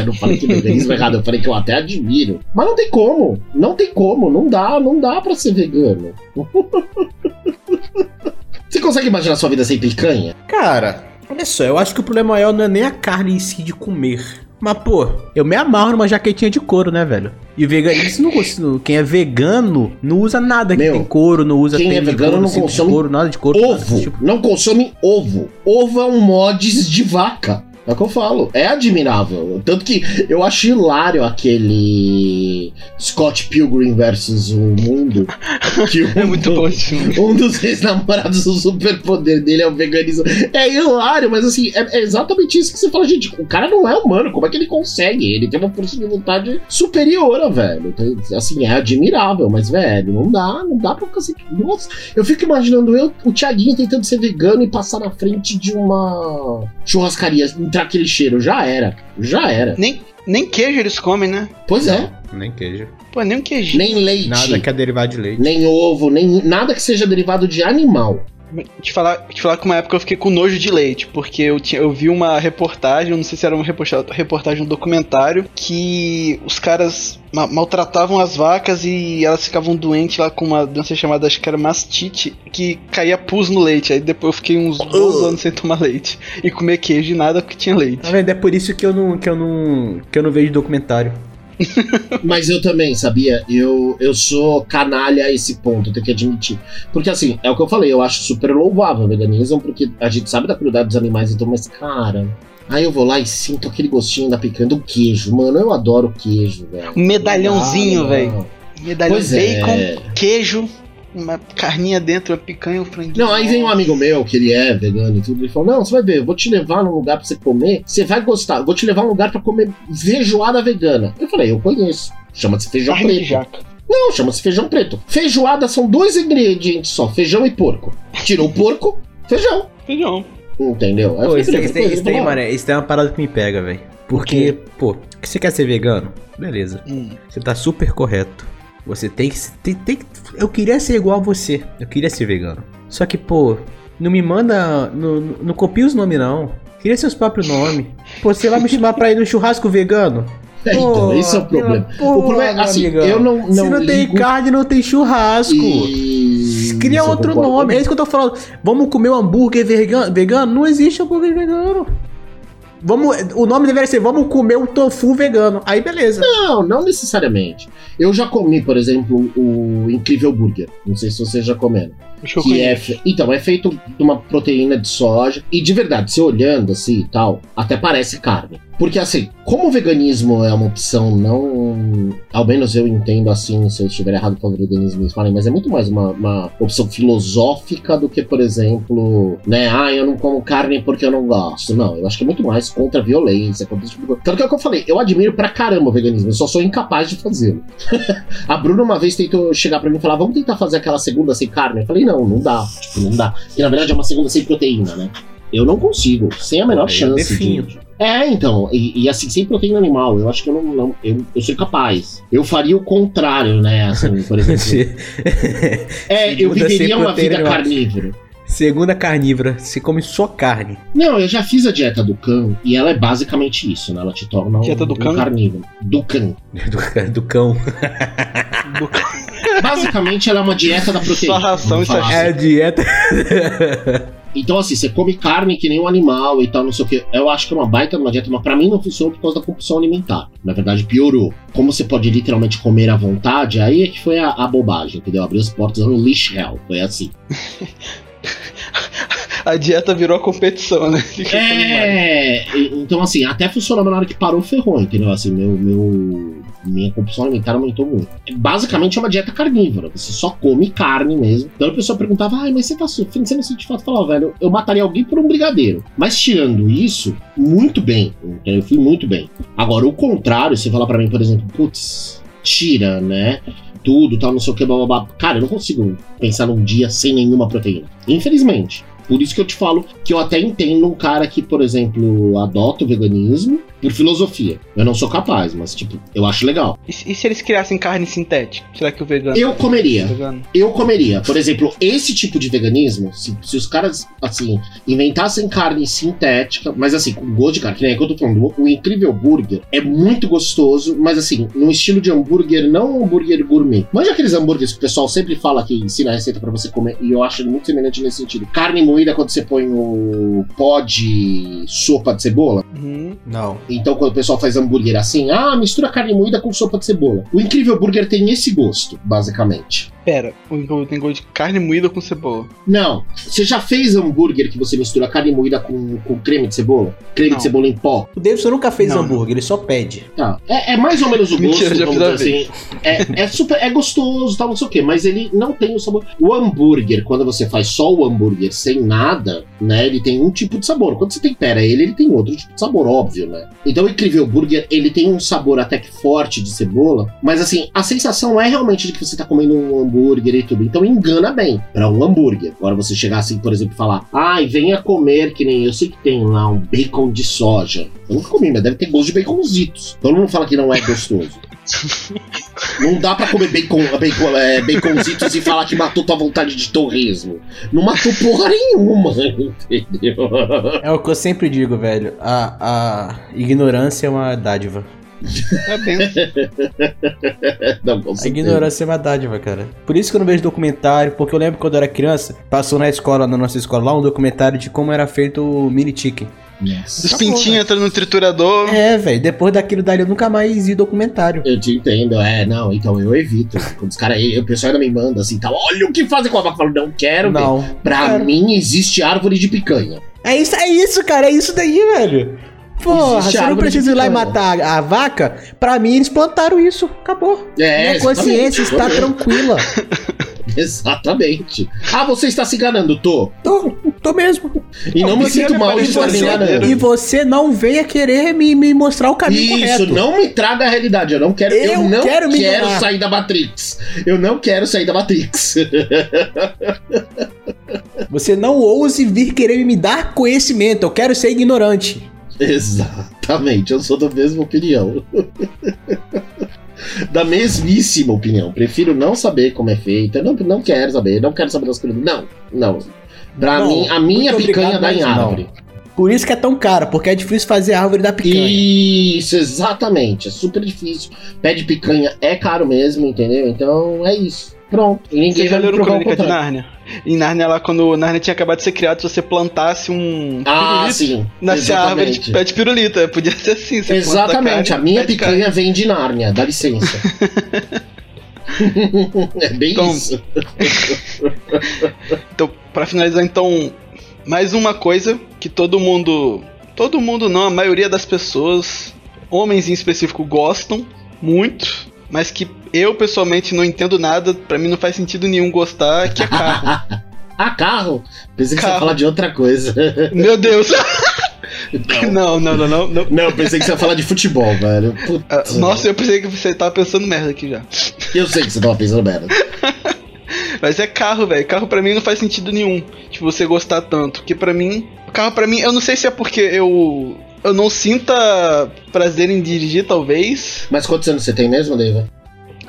eu não falei que veganismo é errado, eu falei que eu até admiro. Mas não tem como. Não tem como. Não dá, não dá pra ser vegano. Você consegue imaginar sua vida sem picanha? Cara, olha só, eu acho que o problema maior não é nem a carne em si de comer. Mas, pô, eu me amarro numa jaquetinha de couro, né, velho? E veganismo não. Quem é vegano não usa nada que Meu, tem couro, não usa quem é vegano couro, não consome couro, nada de couro. Ovo. tipo. Não consome ovo. Ovo é um mods de vaca. É o que eu falo. É admirável. Tanto que eu acho hilário aquele Scott Pilgrim versus o mundo. Que um, É muito bom esse filme. um dos ex-namorados, o superpoder dele é o veganismo. É hilário, mas assim, é, é exatamente isso que você fala, gente. O cara não é humano. Como é que ele consegue? Ele tem uma força de vontade superior, velho. Então, assim, é admirável, mas, velho, não dá, não dá pra assim. Nossa, eu fico imaginando eu, o Thiaguinho tentando ser vegano e passar na frente de uma churrascaria, entrar aquele cheiro. Já era. Já era. Nem, nem queijo eles comem, né? Pois é. Nem queijo. Pô, nem um queijinho. Nem leite. Nada que é derivado de leite. Nem ovo, nem nada que seja derivado de animal. Te falar, te falar que uma época eu fiquei com nojo de leite, porque eu, tinha, eu vi uma reportagem, não sei se era uma reporta- reportagem, um documentário, que os caras ma- maltratavam as vacas e elas ficavam doentes lá com uma doença chamada, acho que era mastite, que caía pus no leite. Aí depois eu fiquei uns bons anos sem tomar leite. E comer queijo e nada porque tinha leite. Tá vendo? É por isso que eu não, que eu não, que eu não vejo documentário. Mas eu também, sabia? Eu, eu sou canalha a esse ponto, tenho que admitir. Porque assim, é o que eu falei, eu acho super louvável o veganismo, porque a gente sabe da crueldade dos animais, então, mas cara. Aí eu vou lá e sinto aquele gostinho da picanha do queijo. Mano, eu adoro queijo, velho. Medalhãozinho, Ah, velho. Medalhão Pois é. bacon, queijo, uma carninha dentro, uma picanha, um franguinho. Não, aí vem um amigo meu, que ele é vegano e tudo, ele falou: Não, você vai ver, eu vou te levar num lugar pra você comer, você vai gostar, eu vou te levar num lugar pra comer feijoada vegana. Eu falei: Eu conheço. Chama-se feijão Carne de preto. jaca. Não, chama-se feijão preto. Feijoada são dois ingredientes só: feijão e porco. Tirou o porco, feijão. Feijão. Entendeu? Pô, isso, aí- "Beleza, isso, aí- isso aí, vamos lá." mano, isso aí é uma parada que me pega, velho. Porque, pô, que você quer ser vegano? Beleza. Hum. Você tá super correto. Você tem que. Tem, tem, que- eu queria ser igual a você. Eu queria ser vegano. Só que, pô, Não me manda. Não, não copia os nomes, não. Cria seus próprios nomes. Pô, você vai me chamar pra ir no churrasco vegano? É, então, esse é o problema. o problema é assim, eu não, não Se não tem ligo carne, não tem churrasco. e... Cria outro nome. É isso que eu tô falando. Vamos comer um hambúrguer vegano? vegano? Não existe hambúrguer vegano. Vamos, o nome deveria ser Vamos comer um tofu vegano. Aí beleza. Não, não necessariamente. Eu já comi, por exemplo, o Incrível Burger. Não sei se vocês já comeram. Eu Que é, então, é feito de uma proteína de soja. E de verdade, se olhando assim e tal, até parece carne. Porque assim, como o veganismo é uma opção não. Ao menos eu entendo assim, se eu estiver errado com o veganismo, me falem, mas é muito mais uma, uma opção filosófica do que, por exemplo, né? Ah, eu não como carne porque eu não gosto. Não, eu acho que é muito mais contra a violência, contra esse tipo de coisa. Tanto que é o que eu falei, eu admiro pra caramba o veganismo, eu só sou incapaz de fazê-lo. A Bruna uma vez tentou chegar pra mim e falar: vamos tentar fazer aquela segunda sem carne? Eu falei: não, não dá. Tipo, não dá. Que na verdade é uma segunda sem proteína, né? Eu não consigo, sem a menor eu chance. definho. De... É, então, e, e assim, sem proteína animal, eu acho que eu não. não eu, eu sou capaz. Eu faria o contrário, né? Assim, por exemplo. é, eu viveria uma vida animal. carnívora. Segunda carnívora. Você come só carne. Não, eu já fiz a dieta do cão e ela é basicamente isso, né? Ela te torna um, Dieta do um cão? carnívoro. Do cão. Do, do cão. Basicamente, ela é uma dieta da proteína. Só ração e sachê. É a dieta. Então, assim, você come carne que nem um animal e tal, não sei o que. Eu acho que é uma baita uma dieta, mas pra mim não funcionou por causa da compulsão alimentar. Na verdade, piorou. Como você pode literalmente comer à vontade, aí é que foi a, a bobagem, entendeu? Abriu as portas no lixo hell. Foi assim. A dieta virou a competição, né? É, então assim, até funcionou na hora que parou, ferrou, entendeu? Assim, meu, meu, minha compulsão alimentar aumentou muito. Basicamente é uma dieta carnívora, você só come carne mesmo. Então a pessoa perguntava, ai, mas você tá sofrendo, você não sente falta? Eu falava, velho, eu mataria alguém por um brigadeiro. Mas tirando isso, muito bem, entendeu? Eu fui muito bem. Agora, o contrário, você falar pra mim, por exemplo, putz, tira, né? Tudo, tal, não sei o que, blá, blá, blá. Cara, eu não consigo pensar num dia sem nenhuma proteína. Infelizmente. Por isso que eu te falo que eu até entendo um cara que, por exemplo, adota o veganismo por filosofia. Eu não sou capaz, mas, tipo, eu acho legal. E, se- e se eles criassem carne sintética? Será que o vegano. Eu comeria. Vegano? Eu comeria. Por exemplo, esse tipo de veganismo, se, se os caras, assim, inventassem carne sintética, mas assim, com gosto de carne, que nem é que eu tô falando, o Incrível Burger é muito gostoso, mas assim, no estilo de hambúrguer, não um hambúrguer gourmet. Manja aqueles hambúrgueres que o pessoal sempre fala que ensina a receita pra você comer, e eu acho muito semelhante nesse sentido. Carne moída quando você põe o pó de sopa de cebola. Uhum. Não. Então, quando o pessoal faz hambúrguer assim, ah, mistura carne moída com sopa de cebola. O Incrível Burger tem esse gosto, basicamente. Pera, tem gosto de carne moída com cebola. Não, você já fez hambúrguer que você mistura carne moída com, com creme de cebola? Creme Não. de cebola em pó? O Davidson nunca fez Não, hambúrguer, ele só pede. Tá. É, é mais ou menos o gosto, Mentira, já vamos dizer assim. É, é super, é gostoso, tal, não sei o quê, mas ele não tem o sabor. O hambúrguer, quando você faz só o hambúrguer sem nada, né, ele tem um tipo de sabor. Quando você tempera ele, ele tem outro tipo de sabor, óbvio, né? Então o Incrível Burger, ele tem um sabor até que forte de cebola, mas assim, a sensação é realmente de que você tá comendo um hambúrguer e tudo. Então engana bem pra um hambúrguer. Agora você chegar assim, por exemplo, e falar, ai, venha comer, que nem eu sei que tem lá um bacon de soja. Eu nunca comi, mas deve ter gosto de baconzitos. Todo mundo fala que não é gostoso. Não dá pra comer bacon, bacon, é, baconzitos e falar que matou tua vontade de torresmo. Não matou porra nenhuma, entendeu? É o que eu sempre digo, velho. A, a ignorância é uma dádiva. É bem. Não, A ignorância é uma dádiva, cara. Por isso que eu não vejo documentário, porque eu lembro quando eu era criança, passou na escola, na nossa escola lá, um documentário de como era feito o mini chicken. Yes. Os Acabou, pintinhos né? entrando no triturador. É, velho, depois daquilo dali eu nunca mais vi documentário. Eu te entendo, é, não, então eu evito. Quando os caras, o pessoal ainda me manda assim, tá, olha o que fazem com a vaca. Eu falo, não quero. Não. Pra Quero. mim existe árvore de picanha. É isso, é isso, cara, é isso daí, velho. Porra, Existe você não precisa ir lá e matar a vaca. Pra mim, eles plantaram isso. Acabou. É, Minha consciência está tranquila. Exatamente. Ah, você está se enganando, tô. Tô, tô mesmo. E não, me Não, sinto me mal de estar me enganando. E você não venha querer me, me mostrar o caminho Isso, correto. não me traga a realidade. Eu não quero. Eu, Eu não quero quero, me sair da Matrix. Eu não quero sair da Matrix. Você não ouse vir querer me dar conhecimento. Eu quero ser ignorante. Exatamente, eu sou da mesma opinião. da mesmíssima opinião. Prefiro não saber como é feita. Não, não quero saber, não quero saber das coisas. Não, não. Pra Não, mim, a minha picanha obrigado, dá em mas não. árvore. Por isso que é tão caro, porque é difícil fazer a árvore da picanha. Isso, exatamente. É super difícil. Pé de picanha é caro mesmo, entendeu? Então é isso. Pronto. E ninguém Vocês já vai me leram Crônica de. Nárnia? Em Nárnia, lá, quando Nárnia tinha acabado de ser criado, se você plantasse um Ah, pirulito, sim. nascia a árvore de pé de pirulita. Podia ser assim. Exatamente, carne, a minha de carne. picanha vem de Nárnia, dá licença. é bem Então, isso. Então, pra finalizar, então, mais uma coisa que todo mundo. Todo mundo não, a maioria das pessoas, homens em específico, gostam muito, mas que eu pessoalmente não entendo nada, pra mim não faz sentido nenhum gostar, que é carro. ah, carro? Pensei que você ia falar de outra coisa. Meu Deus! Não. Não, não, não, não. não. Pensei que você ia falar de futebol, velho. Ah, Putz, Nossa, eu pensei que você tava pensando merda aqui já. eu sei que você tava pensando merda. Mas é carro, velho. Carro pra mim não faz sentido nenhum. Tipo, você gostar tanto. Porque pra mim, carro pra mim, eu não sei se é porque eu. Eu não sinta prazer em dirigir, talvez. Mas quantos anos você tem mesmo, Deva?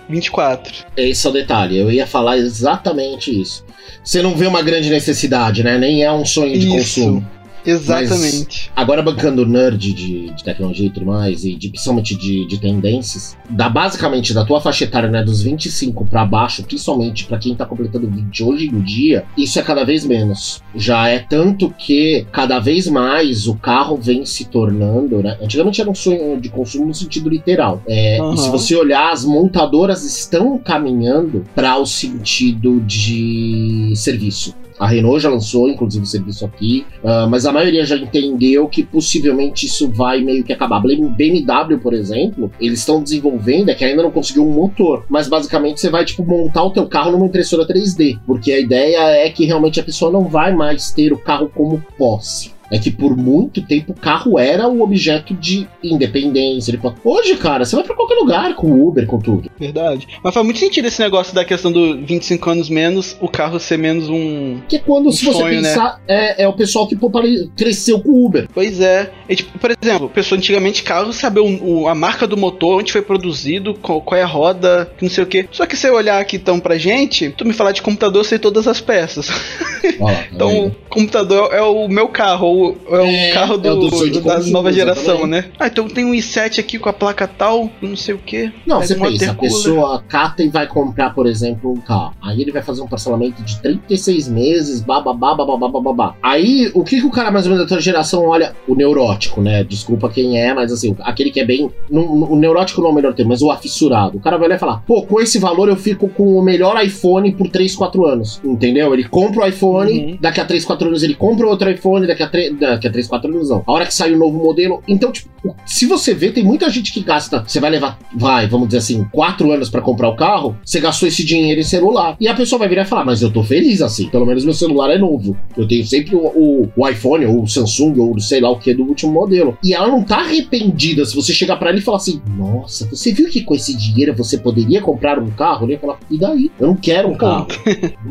24. Esse é o detalhe, eu ia falar exatamente isso. Você não vê uma grande necessidade, né? Nem é um sonho de Isso. consumo. Exatamente. Agora bancando nerd de, de tecnologia e tudo mais, e de, principalmente de, de tendências, da basicamente da tua faixa etária, né, dos 25 pra baixo, principalmente pra quem tá completando 20 hoje em dia, isso é cada vez menos. Já é tanto que cada vez mais o carro vem se tornando, né? Antigamente era um sonho de consumo no sentido literal. É, Aham. E se você olhar, as montadoras estão caminhando para o sentido de serviço. A Renault já lançou, inclusive, o serviço aqui, ah, mas a maioria já entendeu que possivelmente isso vai meio que acabar. BMW, por exemplo, eles estão desenvolvendo, é que ainda não conseguiu um motor, mas basicamente você vai tipo montar o teu carro numa impressora 3D, porque a ideia é que realmente a pessoa não vai mais ter o carro como posse. É que por muito tempo o carro era o objeto de independência. Hoje, cara, você vai pra qualquer lugar com Uber, com tudo. Verdade. Mas faz muito sentido esse negócio da questão do 25 anos menos, o carro ser menos um. Que é quando, Um se você sonho, né? pensar, é, é o pessoal que pô, cresceu com Uber. Pois é. E, tipo, por exemplo, pessoa antigamente carro saber o- o- a marca do motor, onde foi produzido, qual, qual é a roda, que não sei o que. Só que se eu olhar aqui então pra gente, tu me falar de computador, eu sei todas as peças. Tá Então, o computador é o meu carro, é o É, carro do, é o do da consumo, nova geração, exatamente. né? Ah, então tem um i7 aqui com a placa tal, não sei o que. Não, você pensa, pessoa cata e vai comprar, por exemplo, um carro. Aí ele vai fazer um parcelamento de 36 meses, bababá, bababá, bababá. Aí, o que, que o cara mais ou menos da tua geração olha? O neurótico, né? Desculpa quem é, mas assim, aquele que é bem. não- o neurótico não é o melhor termo, mas o afissurado. O cara vai olhar e falar: pô, com esse valor eu fico com o melhor iPhone por 3, 4 anos. Entendeu? Ele compra o iPhone, Uhum. daqui a 3, 4 anos ele compra outro iPhone, daqui a 3, daqui a 3 4 anos não. A hora que sai o novo modelo. Então, tipo, se você vê, tem muita gente que gasta. Você vai levar, vai, vamos dizer assim, 4 anos pra comprar o carro, você gastou esse dinheiro em celular. E a pessoa vai virar e falar: Mas eu tô feliz assim, pelo menos meu celular é novo. Eu tenho sempre o, o- o iPhone, ou o Samsung, ou sei lá o que do último modelo. E ela não tá arrependida se você chegar pra ela e falar assim: Nossa, você viu que com esse dinheiro você poderia comprar um carro? Ele ia falar: E daí? Eu não quero um carro.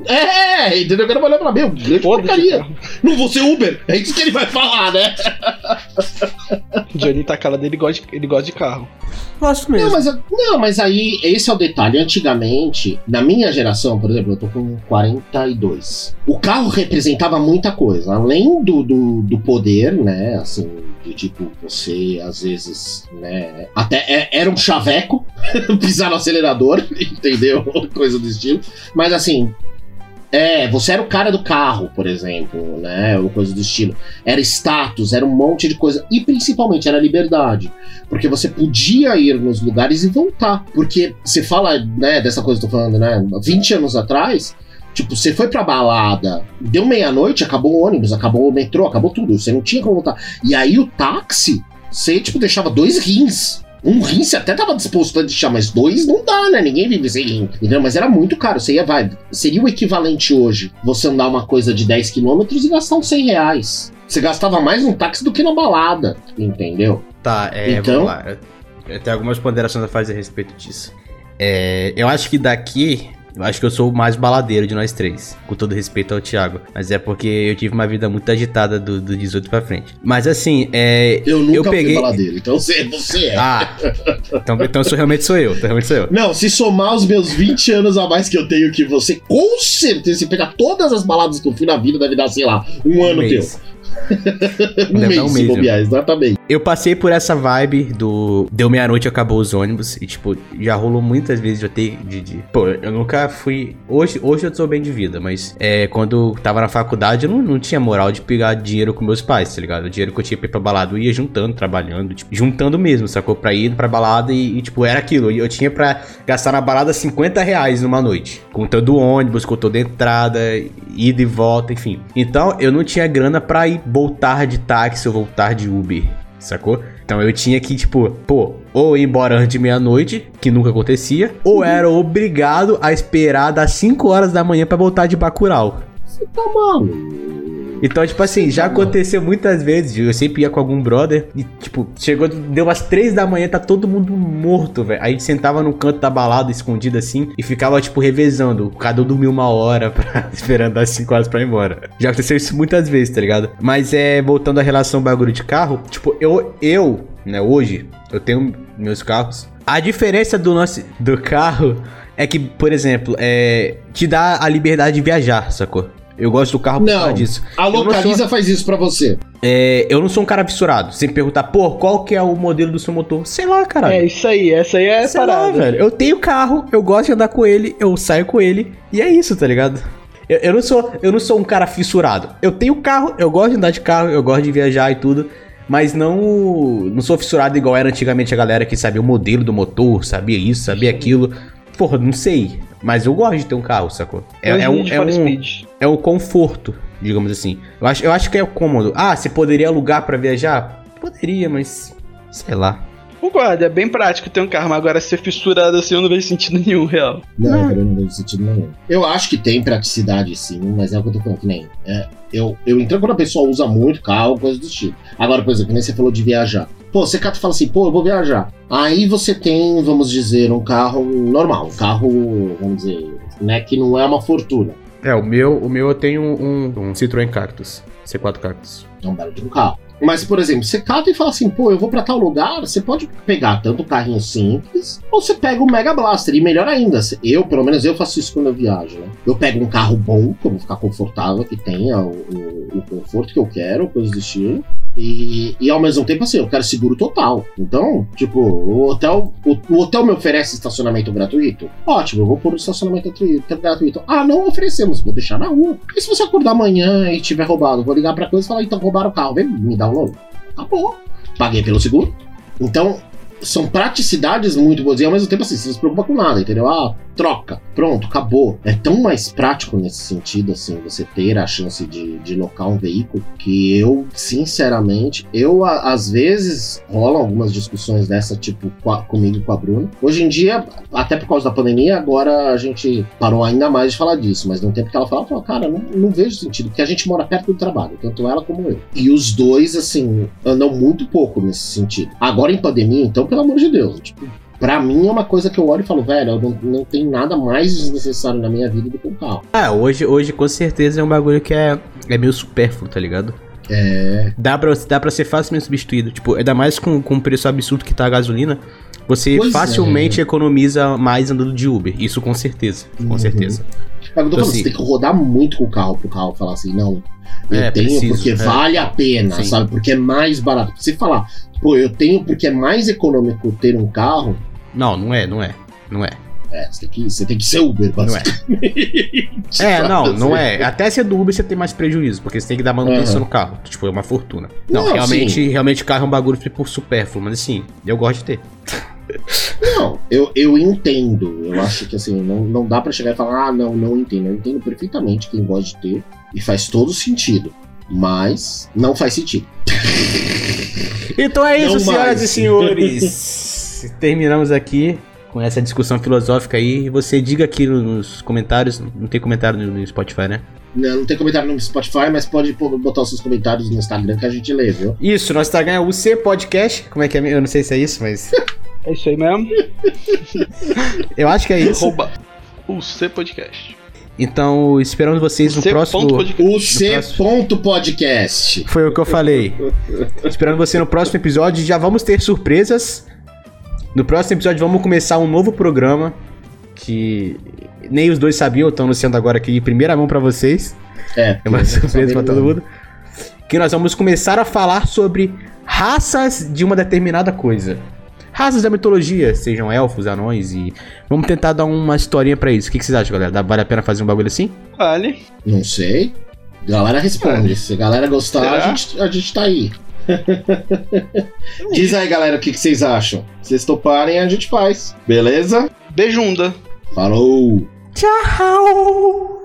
é, entendeu? O cara vai olhar pra mim, grande porcaria. Não vou ser Uber. É isso que ele vai falar, né? Johnny tá calado, ele gosta, de, ele gosta de carro. Gosto Não mesmo. mas, não, mas aí, esse é o detalhe. Antigamente, na minha geração, por exemplo, eu tô com 42. O carro representava muita coisa. Além do, do, do poder, né? Assim, de tipo, você às vezes, né? Até é- era um chaveco pisar no acelerador, entendeu? Coisa do estilo. Mas assim. É, você era o cara do carro, por exemplo, né? Ou coisa do estilo. Era status, era um monte de coisa. E principalmente era liberdade. Porque você podia ir nos lugares e voltar. Porque você fala, né, dessa coisa que eu tô falando, né? 20 anos atrás, tipo, você foi pra balada, deu meia-noite, acabou o ônibus, acabou o metrô, acabou tudo. Você não tinha como voltar. E aí o táxi, você, tipo, deixava dois rins. Um rim você até tava disposto a deixar, mas dois não dá, né? Ninguém vive sem rim. Entendeu? Mas era muito caro. Você ia, vai. Seria o equivalente hoje você andar uma coisa de 10 km e gastar uns 100 reais. Você gastava mais no táxi do que na balada. Entendeu? Tá, é, Então- vamos lá. Eu tenho algumas ponderações a fazer a respeito disso. É, eu acho que daqui Eu acho que eu sou o mais baladeiro de nós três, com todo respeito ao Thiago. Mas é porque eu tive uma vida muito agitada do, do 18 pra frente. Mas assim, é. Eu nunca eu peguei... fui baladeiro, então você, você é. Ah, então, então sou, realmente sou eu, então realmente sou eu. Não, se somar os meus 20 anos a mais que eu tenho que você, com certeza, se pegar todas as baladas que eu fui na vida, deve dar, sei lá, um, ano mês. teu. um mês, um se mês, bobear, exatamente. Eu passei por essa vibe do. Deu meia-noite acabou os ônibus. E, tipo, já rolou muitas vezes eu ter. De, de... Pô, eu nunca fui. Hoje, hoje eu sou bem de vida, mas é, quando tava na faculdade eu não, não tinha moral de pegar dinheiro com meus pais, tá ligado? O dinheiro que eu tinha pra ir pra balada eu ia juntando, trabalhando, tipo, juntando mesmo, sacou? Pra ir pra balada e, e, tipo, era aquilo. Eu tinha pra gastar na balada 50 reais numa noite. Contando ônibus, contando entrada, ida e volta, enfim. Então eu não tinha grana pra ir voltar de táxi ou voltar de Uber sacou? Então eu tinha que, tipo, pô, ou ir embora antes de meia-noite, que nunca acontecia, ou era obrigado a esperar das 5 horas da manhã para voltar de Bacurau. Você tá maluco? Então, tipo assim, já aconteceu muitas vezes. Eu sempre ia com algum brother e, tipo, chegou, deu umas três da manhã, tá todo mundo morto, velho. Aí a gente sentava no canto da balada, escondido assim, e ficava, tipo, revezando. Cada um dormia uma hora, pra, esperando as cinco horas pra ir embora. Já aconteceu isso muitas vezes, tá ligado? Mas é, voltando à relação bagulho de carro, tipo, eu, eu, né, hoje, eu tenho meus carros. A diferença do nosso, do carro é que, por exemplo, é, te dá a liberdade de viajar, sacou? Eu gosto do carro por Não, causa disso. a Localiza sou- faz isso pra você. É, eu não sou um cara fissurado. Sem perguntar, pô, qual que é o modelo do seu motor? Sei lá, caralho. É isso aí, essa aí é Sei lá, parada. velho. Eu tenho carro, eu gosto de andar com ele, eu saio com ele, e é isso, tá ligado? Eu, eu não sou, eu não sou um cara fissurado. Eu tenho carro, eu gosto de andar de carro, eu gosto de viajar e tudo. Mas não, não sou fissurado igual era antigamente a galera que sabia o modelo do motor, sabia isso, sabia aquilo. Porra, não sei. Mas eu gosto de ter um carro, sacou? É, é um, é um, speed. É um conforto, digamos assim. Eu acho, eu acho que é cômodo. Ah, você poderia alugar pra viajar? Poderia, mas sei lá. Concordo, é bem prático ter um carro, mas agora ser fissurado assim eu não vejo sentido nenhum, real. Não, Não. cara, eu não vejo sentido nenhum. Eu acho que tem praticidade sim, mas é o que eu tô falando, que nem. É, eu, eu entendo quando a pessoa usa muito carro, coisa do tipo. Agora, por exemplo, que nem você falou de viajar. Pô, você cata e fala assim, pô, eu vou viajar. Aí você tem, vamos dizer, um carro normal, um carro, vamos dizer, né, que não é uma fortuna. É, o meu, o meu eu tenho um, um Citroën Cactus. C4 Cactus. É um belo de um carro. Mas, por exemplo, você cata e fala assim, pô, eu vou pra tal lugar, você pode pegar tanto um carrinho simples, ou você pega o Mega Blaster. E melhor ainda, eu, pelo menos eu faço isso quando eu viajo, né? Eu pego um carro bom, que eu vou ficar confortável, que tenha o, o- o conforto que eu quero, coisas do estilo. E, e ao mesmo tempo, assim, eu quero seguro total. Então, tipo, o hotel, o, o hotel me oferece estacionamento gratuito? Ótimo, eu vou pôr o estacionamento gratuito. Ah, não oferecemos, vou deixar na rua. E se você acordar amanhã e tiver roubado, vou ligar pra coisa e falar, então roubaram o carro, vem me dar um novo. Acabou. Paguei pelo seguro. Então, são praticidades muito boas. E ao mesmo tempo, assim, você não se preocupa com nada, entendeu? Ah, troca. Pronto, acabou. É tão mais prático nesse sentido, assim, você ter a chance de, de locar um veículo que eu, sinceramente, eu, a- às vezes, rolam algumas discussões dessa, tipo, com a- comigo e com a Bruna. Hoje em dia, até por causa da pandemia, agora a gente parou ainda mais de falar disso. Mas no tempo que ela falava, falava, cara, não, não vejo sentido, porque a gente mora perto do trabalho, tanto ela como eu. E os dois, assim, andam muito pouco nesse sentido. Agora em pandemia, então, pelo amor de Deus, tipo, pra mim é uma coisa que eu olho e falo, velho, eu não, não tem nada mais desnecessário na minha vida do que um carro. Ah, hoje, hoje com certeza é um bagulho que é, é meio supérfluo, tá ligado? É. Dá pra, dá pra ser facilmente substituído. Tipo, ainda mais com, com o preço absurdo que tá a gasolina. Você Pois facilmente economiza mais andando de Uber. Isso com certeza. Com Uhum. certeza. É Então, falando, assim- você tem que rodar muito com o carro pro carro falar assim, não. Eu É, tenho preciso, porque é. vale a pena, Sim. sabe? Porque é mais barato. Se falar, pô, eu tenho porque é mais econômico ter um carro, Não, não é, não é. Não é. é, você tem que, você tem que ser Uber, Não é. basicamente. É, não, não é. Até ser do Uber você tem mais prejuízo, porque você tem que dar manutenção Aham. no carro. Tipo, é uma fortuna. Não, Não, realmente, sim. realmente carro é um bagulho tipo supérfluo, mas assim, eu gosto de ter. Não, eu, eu entendo. Eu acho que assim, não, não dá pra chegar e falar, ah, não, não entendo. Eu entendo perfeitamente quem gosta de ter e faz todo sentido. Mas não faz sentido. Então é isso, Não senhoras mais. e senhores. Terminamos aqui com essa discussão filosófica aí. E Você diga aqui nos comentários. Não tem comentário no Spotify, né? Não, não tem comentário no Spotify, mas pode botar os seus comentários no Instagram que a gente lê, viu? Isso, nosso Instagram é UC Podcast. Como é que é? Eu não sei se é isso, mas. É isso aí mesmo. Eu acho que é isso. Rouba. o C Podcast. Então, esperamos vocês no C próximo. O C. Ponto Podcast. Foi o que eu falei. Esperando você no próximo episódio. Já vamos ter surpresas. No próximo episódio vamos começar um novo programa que nem os dois sabiam, estão anunciando agora aqui em primeira mão pra vocês. É, É uma surpresa pra todo mundo. Que nós vamos começar a falar sobre raças de uma determinada coisa. Raças da mitologia, sejam elfos, anões e. Vamos tentar dar uma historinha pra isso. O que que vocês acham, galera? Dá- Vale a pena fazer um bagulho assim? Vale. Não sei. Galera responde. Se a galera gostar, Será? a gente, a gente tá aí. Diz aí, galera, o que, que vocês acham? Se vocês toparem, a gente faz. Beleza? Beijunda. Falou! Tchau!